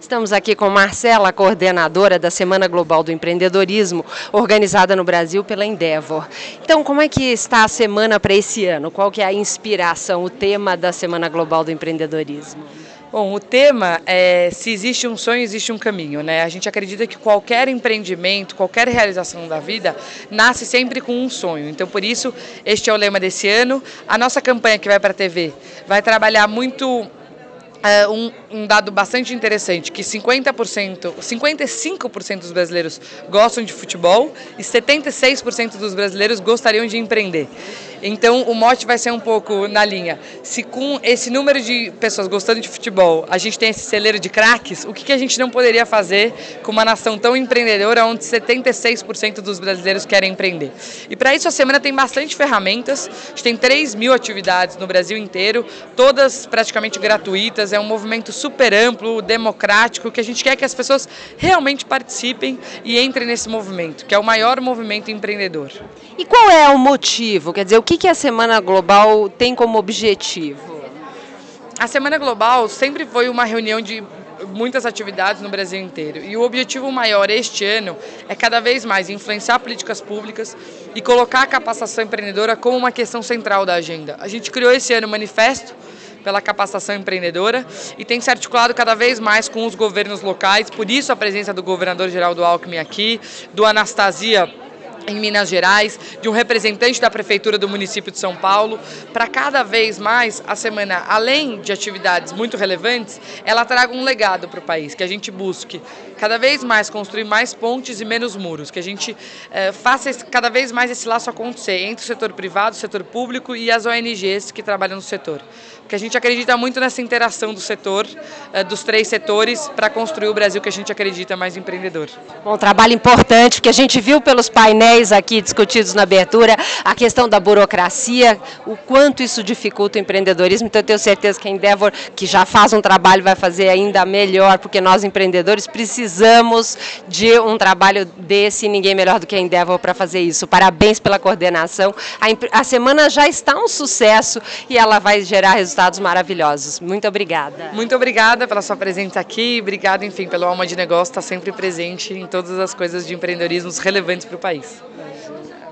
Estamos aqui com Marcela, coordenadora da Semana Global do Empreendedorismo, organizada no Brasil pela Endeavor. Então, como é que está a semana para esse ano? Qual que é a inspiração, o tema da Semana Global do Empreendedorismo? Bom, o tema é se existe um sonho, existe um caminho, né? A gente acredita que qualquer empreendimento, qualquer realização da vida nasce sempre com um sonho. Então, por isso, este é o lema desse ano. A nossa campanha que vai para a TV vai trabalhar muito um, um, dado bastante interessante, que 50%, 55% dos brasileiros gostam de futebol e 76% dos brasileiros gostariam de empreender. Então o mote vai ser um pouco na linha. Se com esse número de pessoas gostando de futebol, a gente tem esse celeiro de craques, o que, que a gente não poderia fazer com uma nação tão empreendedora onde 76% dos brasileiros querem empreender? E para isso a semana tem bastante ferramentas, a gente tem 3 mil atividades no Brasil inteiro, todas praticamente gratuitas, é um movimento super amplo, democrático, que a gente quer que as pessoas realmente participem e entrem nesse movimento, que é o maior movimento empreendedor. E qual é o motivo? Quer dizer, o que, que a Semana Global tem como objetivo? A Semana Global sempre foi uma reunião de muitas atividades no Brasil inteiro. E o objetivo maior este ano é cada vez mais influenciar políticas públicas e colocar a capacitação empreendedora como uma questão central da agenda. A gente criou esse ano o manifesto pela capacitação empreendedora e tem se articulado cada vez mais com os governos locais, por isso a presença do governador Geraldo Alckmin aqui, do Anastasia em Minas Gerais, de um representante da Prefeitura do município de São Paulo, para cada vez mais a semana, além de atividades muito relevantes, ela traga um legado para o país, que a gente busque cada vez mais construir mais pontes e menos muros, que a gente eh, faça cada vez mais esse laço acontecer entre o setor privado, o setor público e as ONGs que trabalham no setor. Porque a gente acredita muito nessa interação do setor, eh, dos três setores, para construir o Brasil que a gente acredita mais empreendedor. Bom, trabalho importante, porque a gente viu pelos painéis aqui discutidos na abertura a questão da burocracia, o quanto isso dificulta o empreendedorismo. Então, eu tenho certeza que a Endeavor, que já faz um trabalho, vai fazer ainda melhor, porque nós empreendedores precisamos de um trabalho desse e ninguém melhor do que a Endeavor para fazer isso. Parabéns pela coordenação. A, a semana já está um sucesso e ela vai gerar resultados maravilhosos. Muito obrigada. Muito obrigada pela sua presença aqui. Obrigada, enfim, pelo Alma de Negócio estar sempre presente em todas as coisas de empreendedorismo relevantes para o país. 大丈。